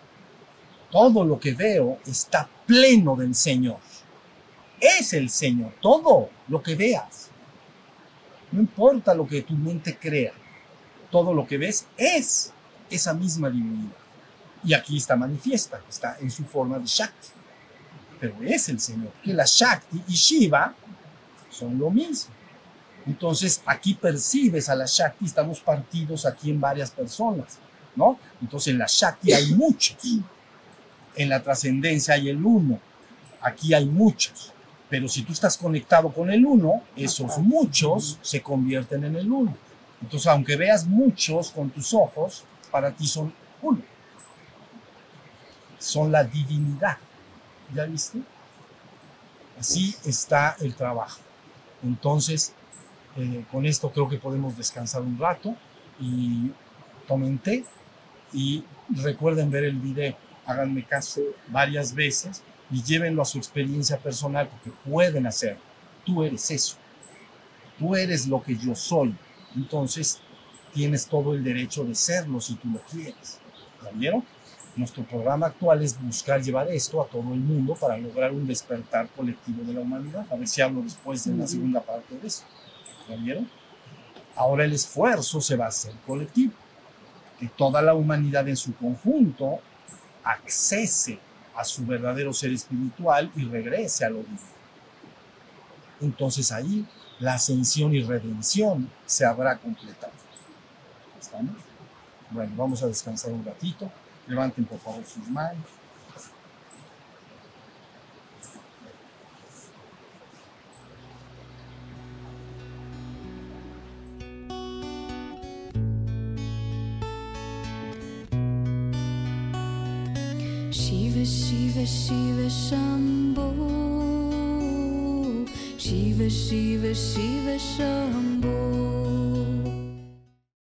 todo lo que veo está pleno del Señor. Es el Señor, todo lo que veas. No importa lo que tu mente crea, todo lo que ves es esa misma divinidad. Y aquí está manifiesta, está en su forma de Shakti. Pero es el Señor, que la Shakti y Shiva son lo mismo. Entonces aquí percibes a la Shakti, estamos partidos aquí en varias personas, ¿no? Entonces en la Shakti hay muchos, en la trascendencia hay el uno, aquí hay muchos. Pero si tú estás conectado con el uno, esos muchos se convierten en el uno. Entonces, aunque veas muchos con tus ojos, para ti son uno. Son la divinidad. ¿Ya viste? Así está el trabajo. Entonces, eh, con esto creo que podemos descansar un rato y tomen té y recuerden ver el video. Háganme caso varias veces y llévenlo a su experiencia personal porque pueden hacer. Tú eres eso. Tú eres lo que yo soy. Entonces, tienes todo el derecho de serlo si tú lo quieres. ¿Ya vieron? Nuestro programa actual es buscar llevar esto a todo el mundo para lograr un despertar colectivo de la humanidad. A ver si hablo después de la segunda parte de esto. ¿Ya vieron? Ahora el esfuerzo se va a hacer colectivo. Que toda la humanidad en su conjunto accese a su verdadero ser espiritual y regrese a lo divino. Entonces ahí la ascensión y redención se habrá completado. ¿Estamos? Bueno, vamos a descansar un ratito. Levanten por favor sus manos. Shiva Shiva Shiva Shambho Shiva Shiva Shiva Shambho